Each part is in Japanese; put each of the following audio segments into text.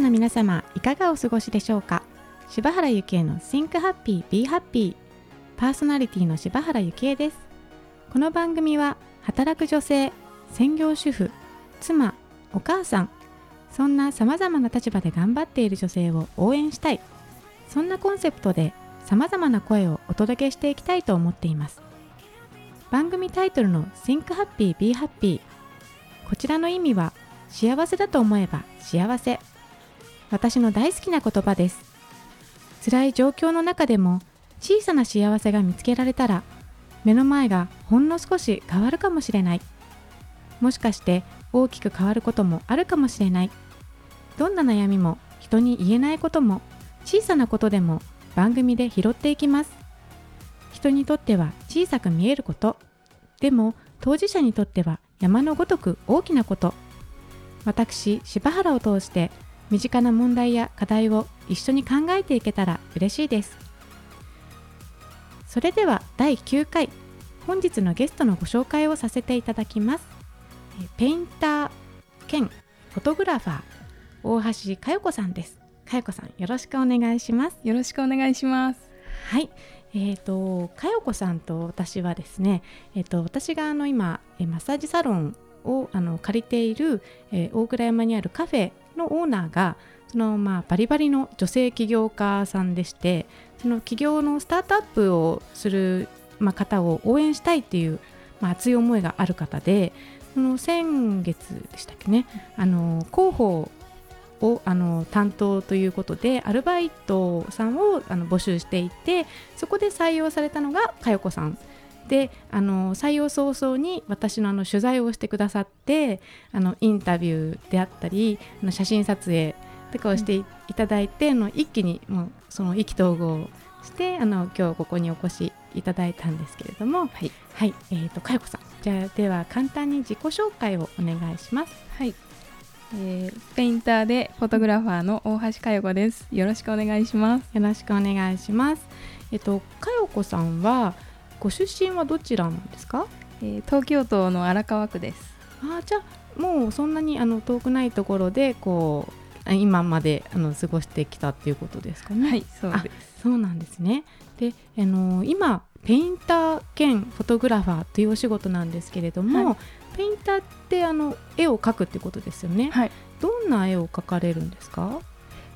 の皆様いかがお過ごしでしょうか？柴原幸恵の Think Happy Be Happy パーソナリティの柴原幸恵です。この番組は働く女性専業主婦妻お母さんそんなさまざまな立場で頑張っている女性を応援したい。そんなコンセプトでさまざまな声をお届けしていきたいと思っています。番組タイトルの Think Happy Be Happy こちらの意味は幸せだと思えば幸せ。私の大好きな言葉です。辛い状況の中でも小さな幸せが見つけられたら目の前がほんの少し変わるかもしれない。もしかして大きく変わることもあるかもしれない。どんな悩みも人に言えないことも小さなことでも番組で拾っていきます。人にとっては小さく見えること。でも当事者にとっては山のごとく大きなこと。私柴原を通して身近な問題や課題を一緒に考えていけたら嬉しいです。それでは第9回本日のゲストのご紹介をさせていただきます。ペインター兼フォトグラファー大橋佳代子さんです。佳代子さんよろしくお願いします。よろしくお願いします。はい。えーと、佳代子さんと私はですね、えーと、私があの今マッサージサロンをあの借りている、えー、大倉山にあるカフェのオーナーがその、まあ、バリバリの女性起業家さんでしてその起業のスタートアップをする、まあ、方を応援したいっていう、まあ、熱い思いがある方でその先月でしたっけねあの広報をあの担当ということでアルバイトさんをあの募集していてそこで採用されたのが佳代子さんであの採用早々に私のあの取材をしてくださってあのインタビューであったりあの写真撮影とかをしていただいて、あの一気にもうその意気投合してあの今日ここにお越しいただいたんですけれどもはい、はい。えーと、かよこさん。じゃあでは簡単に自己紹介をお願いします。はい。えー、ペインターでフォトグラファーの大橋佳代子です。よろしくお願いします。よろしくお願いします。えっと佳代子さんはご出身はどちらなんですか、えー、東京都の荒川区です。あじゃあもうそんなにあの遠くないところでこう今まであの過ごしてきたっていうことですかね？はいそうです。そうなんですね。であの今ペインター兼フォトグラファーというお仕事なんですけれども、はい、ペインターってあの絵を描くってことですよね、はい、どんな絵を描かれるんですか、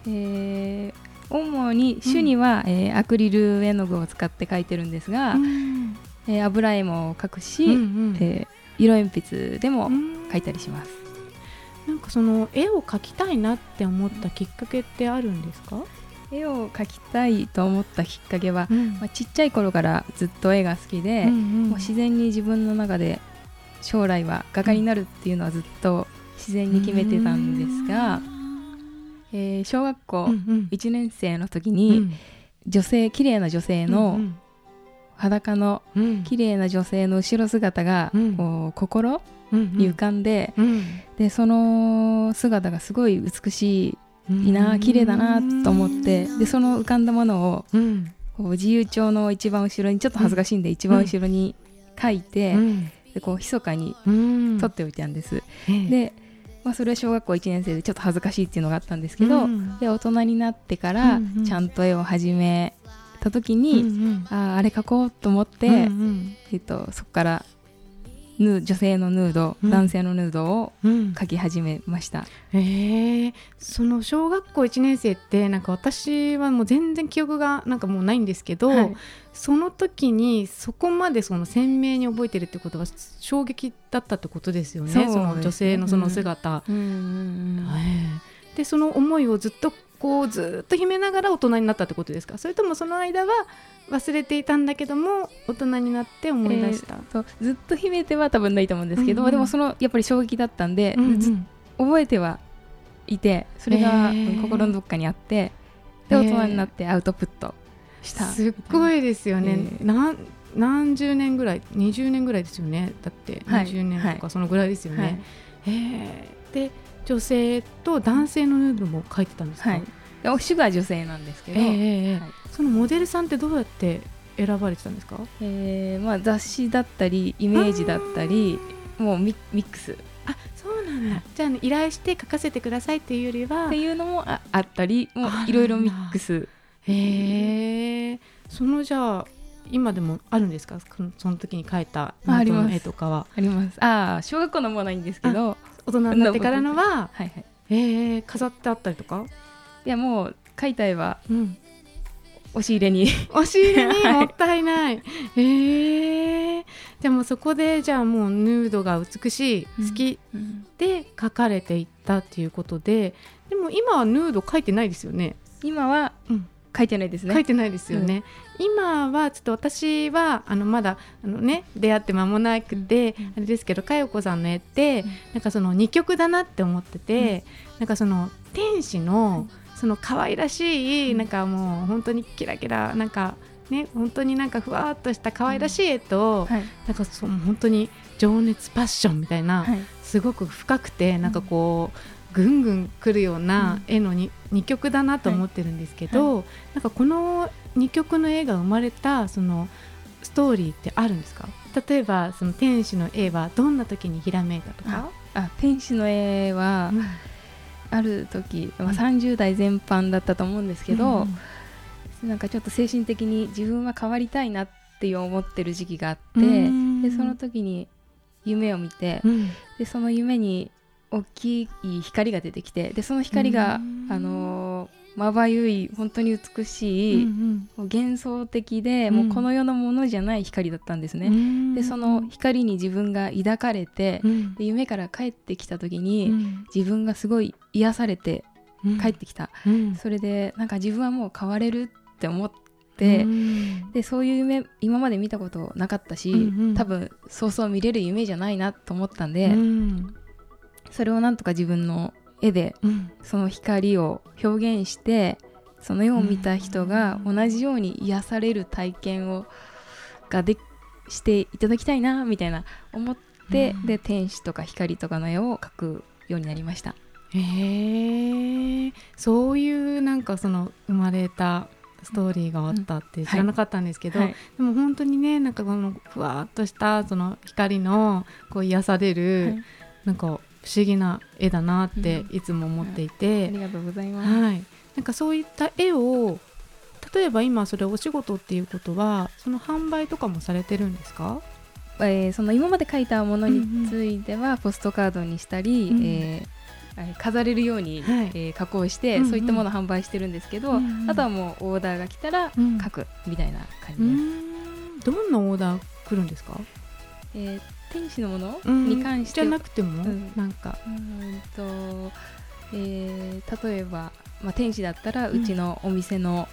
えー、主に主には、うん、えー、アクリル絵の具を使って描いてるんですが、うん、えー、油絵も描くし、うんうん、えー、色鉛筆でも描いたりします。なんかその絵を描きたいなって思ったきっかけってあるんですか？絵を描きたいと思ったきっかけは、うん、まあ、ちっちゃい頃からずっと絵が好きで、うんうん、もう自然に自分の中で将来は画家になるっていうのはずっと自然に決めてたんですが、えー、小学校1年生の時に、うん、女性綺麗な女性の裸の綺麗な女性の後ろ姿が、こう心に浮かん。で,、でその姿がすごい美しいな綺麗だなと思ってでその浮かんだものを、こう自由帳の一番後ろにちょっと恥ずかしいんで一番後ろに書いて、でこう密かに撮っておいたんです。でまあ、それは小学校1年生でちょっと恥ずかしいっていうのがあったんですけど、うん、で大人になってからちゃんと絵を始めた時に、うんうん、ああれ描こうと思って、うんうん、えっと、そこからヌ女性のヌード、うん、男性のヌードを描き始めました、うん、えー、その小学校1年生ってなんか私はもう全然記憶がなんかもうないんですけど、はい、その時にそこまでその鮮明に覚えてるってことは衝撃だったってことですよね、ね、その女性のその姿。でその思いをずっとこうずっと秘めながら大人になったってことですか？それともその間は忘れていたんだけども大人になって思い出した、えー、ずっと秘めては多分ないと思うんですけど、うんうん、でもそのやっぱり衝撃だったんで、うんうん、覚えてはいてそれが心のどっかにあって、で大人になってアウトプットした、すっごいですよね、えー、何十年ぐらい20年ぐらいですよね。だって20年とかそのぐらいですよね、はい。はい、えー、で女性と男性のヌードも書いてたんですか、はい、主が女性なんですけど、えーはい、そのモデルさんってどうやって選ばれてたんですか、えーまあ、雑誌だったりイメージだったりもうミックス。あそうなんだ。じゃあ、ね、依頼して書かせてくださいっていうよりはっていうのもああったりもういろいろミックスへえそのじゃあ今でもあるんですか？その時に描いたの絵とかは。あります。ああ小学校のもないんですけど。大人になってからのははいはい。えー、飾ってあったりとか？いやもう描いた絵は、うん、押し入れに。押し入れに？もったいない。えー、でもそこでじゃあもうヌードが美しい好きで描かれていったっていうことで、でも今はヌード描いてないですよね？今は、うん書いてないですね。書いてないですよね、うん、今はちょっと私はあのまだあのね出会って間もなくて、うん、あれですけど佳代子さんの絵って、うん、なんかその2曲だなって思ってて、うん、なんかその天使のその可愛らしい、なんかもう本当にキラキラなんかね本当になんかふわっとした可愛らしい絵と、はい、なんかその本当に情熱パッションみたいな、はい、すごく深くてなんかこう、ぐんぐんくるような絵の 2,、2曲だなと思ってるんですけど、はい、なんかこの2曲の絵が生まれたそのストーリーってあるんですか？例えばその天使の絵はどんな時にひらめいたとか？あ天使の絵は、うん、ある時、まあ、30代全般だったと思うんですけど、うん、なんかちょっと精神的に自分は変わりたいなって思ってる時期があって、でその時に夢を見て、うん、でその夢に大きい光が出てきてでその光が、あのまばゆい本当に美しい、うんうん、幻想的で、うん、もうこの世のものじゃない光だったんですね。でその光に自分が抱かれて、うん、で夢から帰ってきた時に、うん、自分がすごい癒されて帰ってきた、それでなんか自分はもう変われるって思って。でそういう夢今まで見たことなかったし、うんうん、多分そうそう見れる夢じゃないなと思ったんで、それをなんとか自分の絵でその光を表現して、その絵を見た人が同じように癒される体験をがでしていただきたいなみたいな思って、うん、で天使とか光とかの絵を描くようになりました。へえ。そういうなんかその生まれたストーリーがあったって知らなかったんですけど、うんはい、でも本当にねなんかこのふわっとしたその光のこう癒される、はい、なんか不思議な絵だなっていつも思っていて、うん、ありがとうございます、はい、なんかそういった絵を例えば今それお仕事っていうことはその販売とかもされてるんですか？えー、その今まで描いたものについてはポストカードにしたり、うん、えー、飾れるように、はい、えー、加工して、うんうん、そういったものを販売してるんですけど、うんうん、あとはもうオーダーが来たら描くみたいな感じです。どんなオーダー来るんですか、えー天使のもの、に関して。じゃなくても、うん、なんか。うんと、えー、例えば、まあ、天使だったらうちのお店の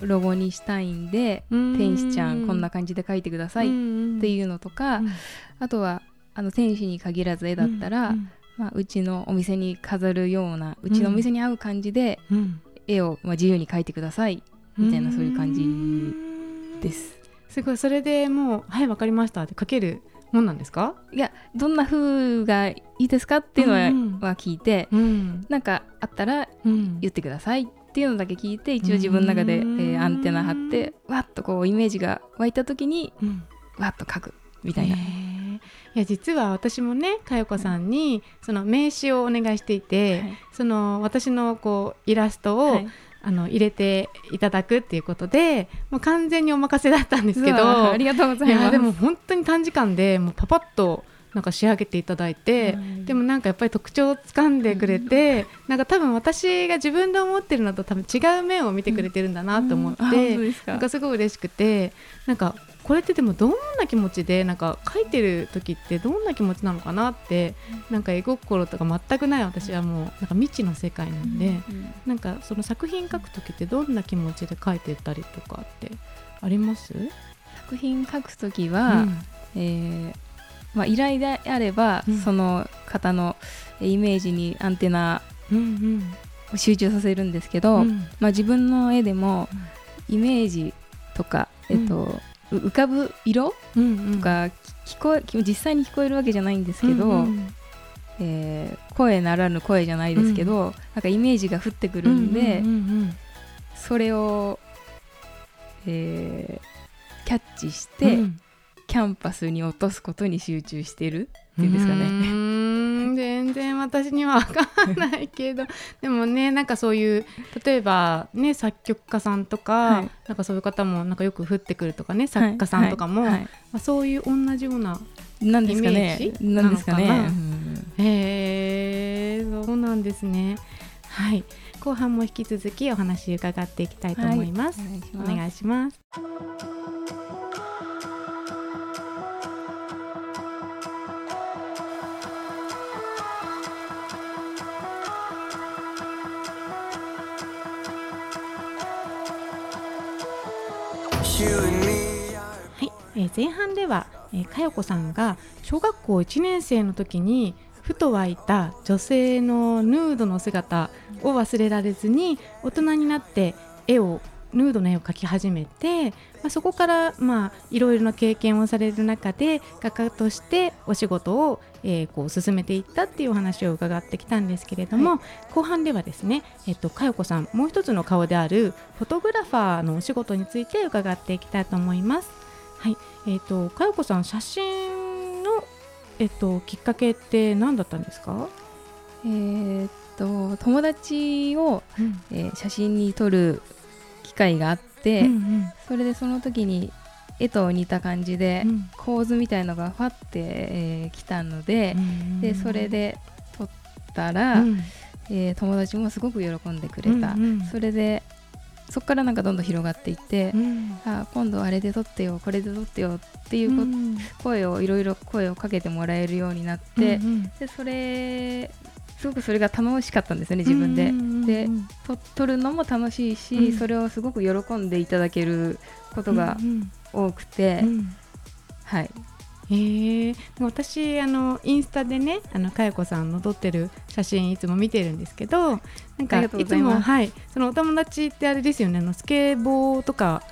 ロゴにしたいんで、うん、天使ちゃんこんな感じで描いてくださいっていうのとか、あとはあの天使に限らず絵だったら、まあ、うちのお店に飾るようなうちのお店に合う感じで、絵を、まあ、自由に描いてくださいみたいなそういう感じです。すごい。それでもう「はいわかりました」って書けるもんなんですか？いやどんな風がいいですかっていうのは,、は聞いて、うん、なんかあったら言ってくださいっていうのだけ聞いて一応自分の中で、えー、アンテナ張ってわっとこうイメージが湧いた時に、うん、わっと書くみたいな。いや実は私もね佳代子さんにその名刺をお願いしていて、はい、その私のこうイラストを、はいあの入れていただくっていうことでもう完全にお任せだったんですけどありがとうございます。でも本当に短時間でもうパパッとなんか仕上げていただいて、うん、でもなんかやっぱり特徴をつかんでくれて、うん、なんか多分私が自分で思ってるのと多分違う面を見てくれてるんだなと思って、うん、なんかすごい嬉しくてなんかこれってでもどんな気持ちでなんか書いてる時ってどんな気持ちなのかなってなんか絵心とか全くない私はもうなんか未知の世界なんで、なんかその作品書く時ってどんな気持ちで書いてたりとかってあります？作品書く時は、うん、えー、まあ、依頼であれば、うん、その方のイメージにアンテナを集中させるんですけど、うん、まあ、自分の絵でもイメージとか、えっと浮かぶ色、とか聞こえ実際に聞こえるわけじゃないんですけど、うんうん、えー、声ならぬ声じゃないですけど、うん、なんかイメージが降ってくるんで、うんうんうんうん、それを、えー、キャッチして、うん、キャンパスに落とすことに集中してるっていうんですかね。私には分からないけど でもねなんかそういう例えばね作曲家さんとか、はい、なんかそういう方もなんかよく降ってくるとかね作家さんとかも、はいはい、まあ、そういう同じようななんですかね。なんですかね。へえ、そうなんですね。はい。後半も引き続きお話伺っていきたいと思います。はい、お願いします。はい、えー、前半では、えー、かよこさんが小学校1年生の時にふと湧いた女性のヌードの姿を忘れられずに大人になって絵をヌードの絵を描き始めて、まあ、そこからまあいろいろな経験をされる中で画家としてお仕事を、えー、こう進めていったっていうお話を伺ってきたんですけれども、はい、後半ではですね、えっと、かよこさんもう一つの顔であるフォトグラファーのお仕事について伺っていきたいと思います。はい。えっと、かよこさん写真の、えっと、きっかけって何だったんですか？えー、っと友達を、うん、えー、写真に撮る会があって、うんうん、それでその時に絵と似た感じで、構図みたいのがファって、えー、来たのでうん、でそれで撮ったら、うん、えー、友達もすごく喜んでくれた、うんうん、それでそこからなんかどんどん広がっていって、うん、あ今度あれで撮ってよこれで撮ってよっていう、うん、声をいろいろ声をかけてもらえるようになって、うんうん、でそれすごくそれが楽しかったんですよね自分で。で撮るのも楽しいし、うん、それをすごく喜んでいただけることが多くて、うん。うん、はい。え。ー、私あのインスタでねあのかやこさんの撮ってる写真いつも見てるんですけどなんかいつもはい。そのお友達ってあれですよねあのスケボーとか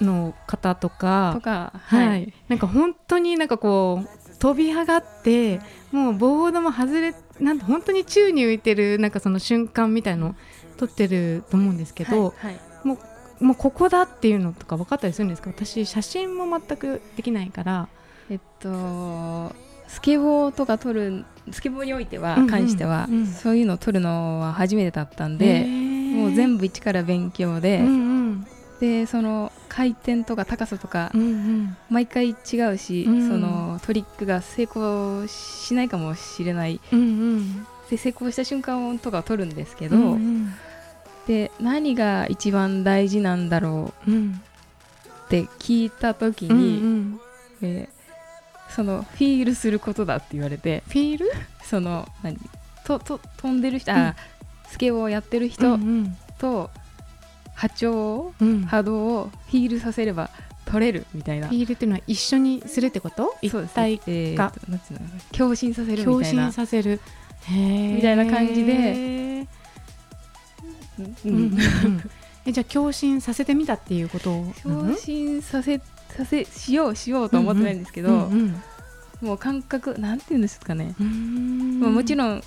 の方とか。とか、はい、はい、なんか本当になんかこう飛び上がってもうボードも外れなん本当に宙に浮いてるなんかその瞬間みたいの撮ってると思うんですけど、はいはい、もうもうここだっていうのとか分かったりするんですか？私写真も全くできないから。えっとスケボーとか撮るスケボーにおいては、関しては、うん。うん、そういうのを撮るのは初めてだったんでもう全部一から勉強で、うんうん、でその回転とか高さとか、うんうん、毎回違うし、うん、そのトリックが成功しないかもしれない、うんうん、で成功した瞬間とかを撮るんですけど、うんうん、で何が一番大事なんだろうって聞いた時に、うんうん、えー、そのフィールすることだって言われてフィール？その何？とと飛んでる人、うん、あスケボーをやってる人と、波長、うん、波動をヒールさせれば取れるみたいな。ヒールっていうのは一緒にするってこと？一体化、えー、共振させるみたいな。共振させる。みたいな感じで、うんうん、えじゃあ共振させてみたっていうこと？共振させさせしようしようと思ってないんですけど、もう感覚なんていうんですかね。ももちろん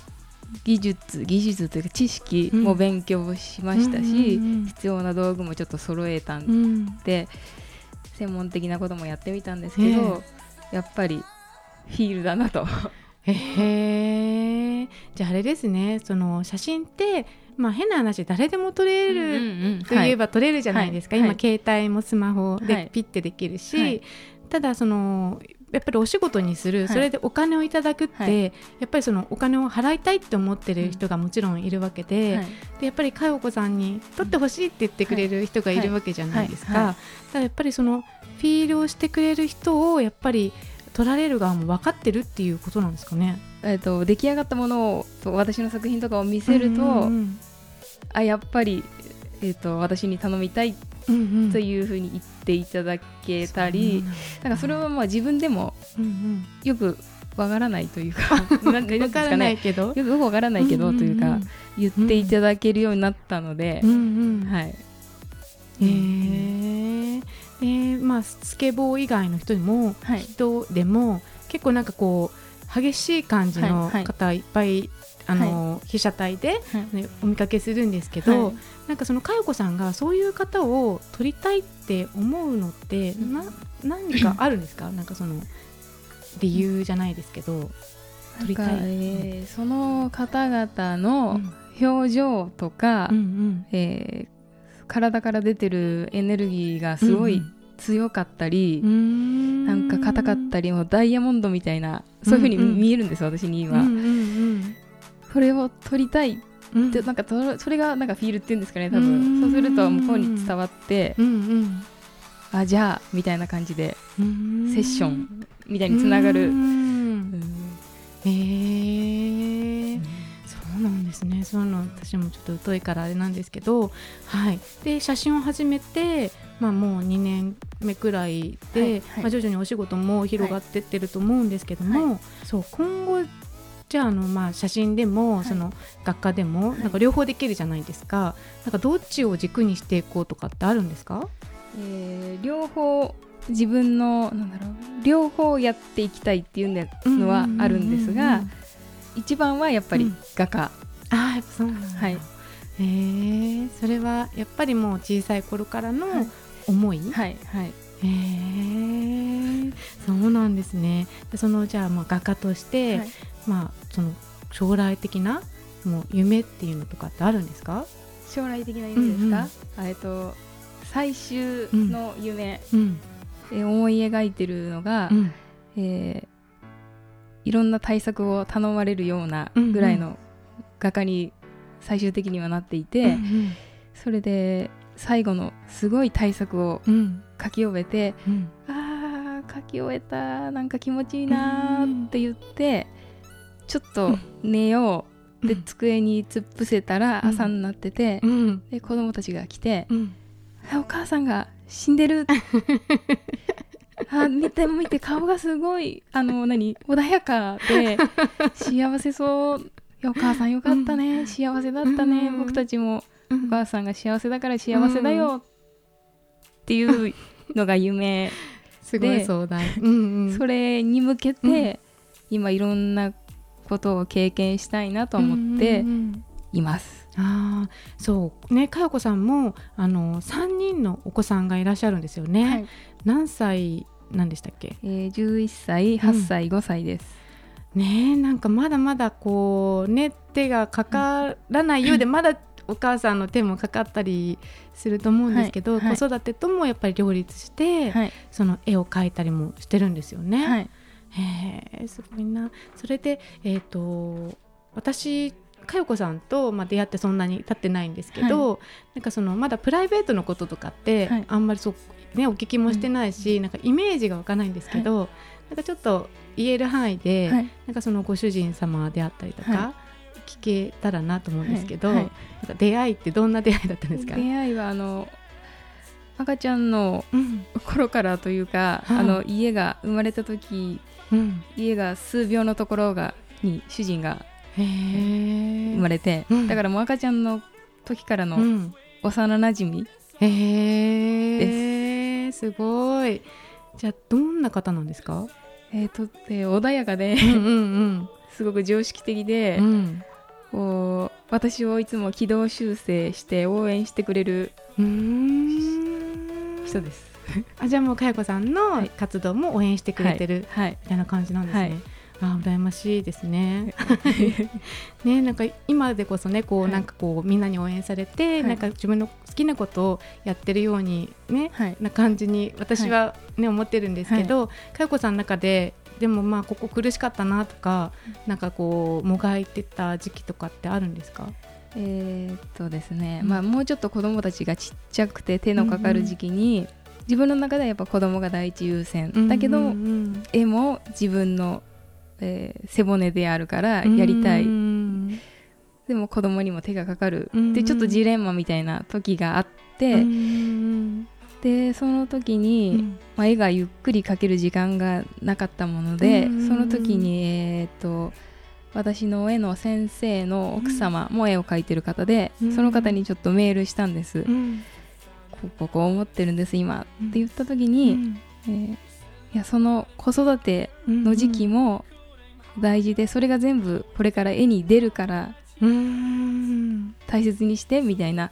技術技術というか知識も勉強しましたし、必要な道具もちょっと揃えたんで、専門的なこともやってみたんですけど、やっぱりフィールだなと。へえ。じゃああれですね。その写真ってまあ変な話誰でも撮れるといえば撮れるじゃないですか、はい、今、携帯もスマホでピッてできるし、はい、ただそのやっぱりお仕事にする、はい、それでお金をいただくって、はい、やっぱりそのお金を払いたいって思ってる人がもちろんいるわけではい、でやっぱり佳代子さんに取ってほしいって言ってくれる人がいるわけじゃないですか、だからやっぱりそのフィールをしてくれる人をやっぱり取られる側も分かってるっていうことなんですかね。えーと、出来上がったものを私の作品とかを見せると、あやっぱり、えーと私に頼みたいというふうに言っていただけたり、うんうん、なんかそれはまあ自分でもよくわからないというか、なんかよくわからないけど、よくわからないけどというか、言っていただけるようになったので、はい。えー、えー、まあスケボー以外の人にも、はい、人でも結構なんかこう激しい感じの方いっぱいあの、はい、被写体で、ね、お見かけするんですけど、はい、なんかその佳代子さんがそういう方を撮りたいって思うのって、な何かあるんですか？なんかその理由じゃないですけど撮りたい、えー、その方々の表情とか、うんうん、えー、体から出てるエネルギーがすごい強かったり、うん、なんか硬かったりもダイヤモンドみたいなそういうふうに見えるんです、うんうん、私に今、うんうんうん、それを撮りたいでなんかそれがなんかフィールっていうんですかね多分。そうすると向こうに伝わって、うんうん、あじゃあみたいな感じでセッションみたいにつながる。へえそうなんですね。そういうの私もちょっと疎いからあれなんですけど、はい、で写真を始めて、まあ、もう2年目くらいで、はいはい、まあ、徐々にお仕事も広がってってると思うんですけども、はい、そう今後じゃああの、まあ、写真でも、はい、その学科でも、なんか両方できるじゃないですか。なんかどっちを軸にしていこうとかってあるんですか、えー、両方自分のなんだろう両方やっていきたいっていうのはあるんですが、一番はやっぱり画家、うん、ああやっぱそうなんだ、はい、えー、それはやっぱりもう小さい頃からの思い、はい、はい、へえそうなんですね。そのじゃあまあ画家として、はい、まあその将来的なもう夢っていうのとかってあるんですか？将来的な夢ですか、うんうん、えっと最終の夢、うん、え思い描いてるのが、うん、えー、いろんな対策を頼まれるようなぐらいの画家に最終的にはなっていて、うんうん、それで最後のすごい対策を書き終えて、うん、書き終えたなんか気持ちいいなって言って、ちょっと寝よう、で机に突っ伏せたら朝になってて、で子供たちが来て、お母さんが死んでる。あ見て見て顔がすごいあの何穏やかで幸せそう。お母さんよかったね、うん、幸せだったね、うん、僕たちも、お母さんが幸せだから幸せだよっていうのが夢すごい壮大、うんうん、それに向けて、今いろんなことを経験したいなと思っています。あそう。ね佳代子さんもあの3人のお子さんがいらっしゃるんですよね、はい、何歳なんでしたっけ、えー、11歳8歳、うん、5歳です。ねなんかまだまだこうね手がかからないようで、うん、まだお母さんの手もかかったりすると思うんですけど、はいはい、子育てともやっぱり両立して、はい、その絵を描いたりもしてるんですよね。はい、へえすごいな。それで、えーと私佳代子さんと、まあ、出会ってそんなに経ってないんですけど、はい、なんかそのまだプライベートのこととかって、はい、あんまりそね、お聞きもしてないし、うん、なんかイメージが湧かないんですけど、はい、なんかちょっと言える範囲で、なんかそのご主人様であったりとか、聞けたらなと思うんですけど、なんか出会いってどんな出会いだったんですか？出会いはあの赤ちゃんの頃からというか、うん、あの家が生まれた時、うん、家が数秒のところがに主人が生まれて、うん、だからもう赤ちゃんの時からの幼なじみです、すごい。じゃあどんな方なんですか？えー、とって穏やかでうんうん、うん、すごく常識的で、うん、こう私をいつも軌道修正して応援してくれる人です。あじゃあもう佳代子さんの活動も応援してくれてる、はい、みたいな感じなんですね。はい。あ羨ましいですね。ねなんか今でこそねこう、はい、なんかこうみんなに応援されて、はい、なんか自分の好きなことをやってるようにね、はい、な感じに私はね、思ってるんですけど、佳代子さんの中ででもまあここ苦しかったなとか、なんかこうもがいてた時期とかってあるんですか？えー、っとですね、うん、まあもうちょっと子供たちがちっちゃくて手のかかる時期に。自分の中ではやっぱ子供が第一優先。だけど、絵も自分のえー、背骨であるからやりたい。でも子供にも手がかかる。でちょっとジレンマみたいな時があってでその時に、まあ、絵がゆっくり描ける時間がなかったものでその時にえー、っと私の絵の先生の奥様も絵を描いてる方で、その方にちょっとメールしたんです。こここう思ってるんです今、って言った時に、えー、いやその子育ての時期も大事でそれが全部これから絵に出るから大切にしてみたいな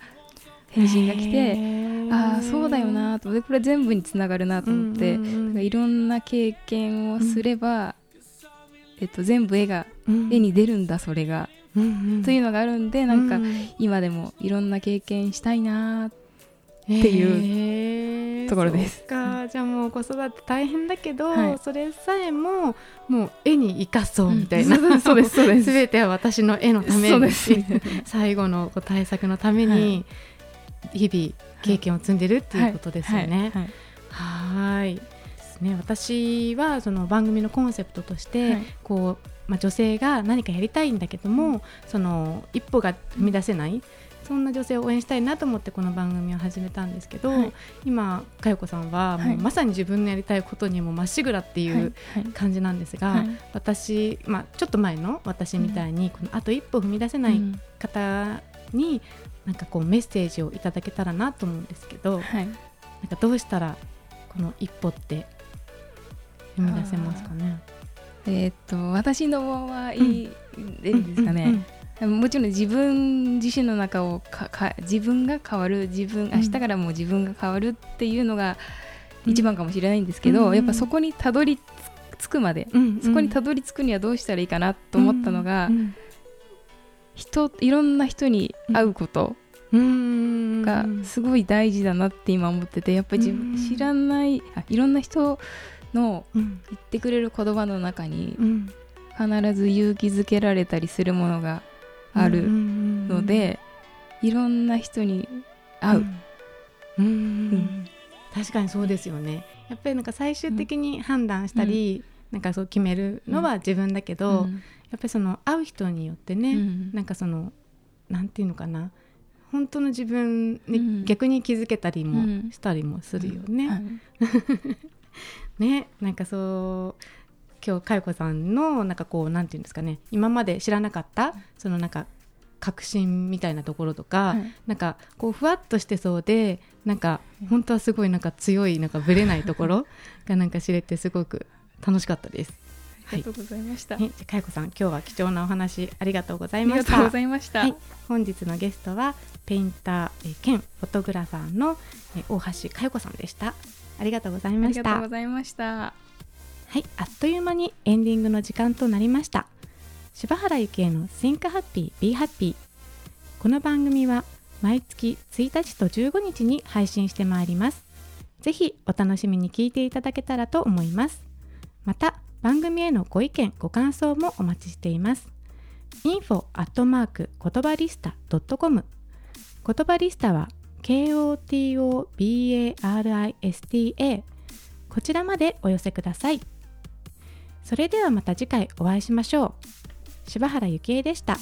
返信が来てああそうだよなとでこれ全部につながるなと思っていろんな経験をすれば、えっと、全部絵が、絵に出るんだそれが、うんうん、というのがあるんでなんか今でもいろんな経験したいなっていうところです。か。じゃあもう子育て大変だけど、はい、それさえももう絵に生かそうみたいな、うん、そうですそうです。全ては私の絵のために。最後の対策のために日々経験を積んでるっていうことですよね。はい、ですね。私はその番組のコンセプトとして、はい、こうまあ、女性が何かやりたいんだけども、その一歩が踏み出せない、そんな女性を応援したいなと思ってこの番組を始めたんですけど、はい、今佳代子さんはもうまさに自分のやりたいことにもまっしぐらっていう感じなんですが、はい。はい、私、まあ、ちょっと前の私みたいにこのあと一歩踏み出せない方になんかこうメッセージをいただけたらなと思うんですけど、なんかどうしたらこの一歩って踏み出せますかね？えー、っと私の場合ですかね、もちろん自分自身の中を自分が変わる自分明日からも自分が変わるっていうのが一番かもしれないんですけど、うん、やっぱそこにたどり着くまで、うん、そこにたどり着くにはどうしたらいいかなと思ったのが、うん、人いろんな人に会うことがすごい大事だなって今思っててやっぱり知らないあいろんな人の言ってくれる言葉の中に必ず勇気づけられたりするものがあるので、いろんな人に会う。うん、うん、確かにそうですよね。やっぱりなんか最終的に判断したり、うん、なんかそう決めるのは自分だけど、うん、やっぱりその会う人によってね、うん、なんかそのなんていうのかな本当の自分に逆に気づけたりもしたりもするよね。はい、ねなんかそう今日佳代子さんのなんかこうなんていうんですかね今まで知らなかったそのなんか確信みたいなところとか、はい、なんかこうふわっとしてそうでなんか本当はすごいなんか強いなんかぶれないところがなんか知れてすごく楽しかったです。ありがとうございました。はい、じゃかよこさん、今日は貴重なお話ありがとうございました。ありがとうございました。はい、本日のゲストはペインター兼フォトグラファーの大橋かよこさんでした。ありがとうございました。ありがとうございました。はいあっという間にエンディングの時間となりました柴原幸恵の Think Happy Be Happy この番組は毎月1日と15日に配信してまいりますぜひお楽しみに聞いていただけたらと思いますまた番組へのご意見ご感想もお待ちしています info アットマーク言葉リスタ .com 言葉リスタは KOTOBARISTA こちらまでお寄せください。それではまた次回お会いしましょう。柴原幸恵でした。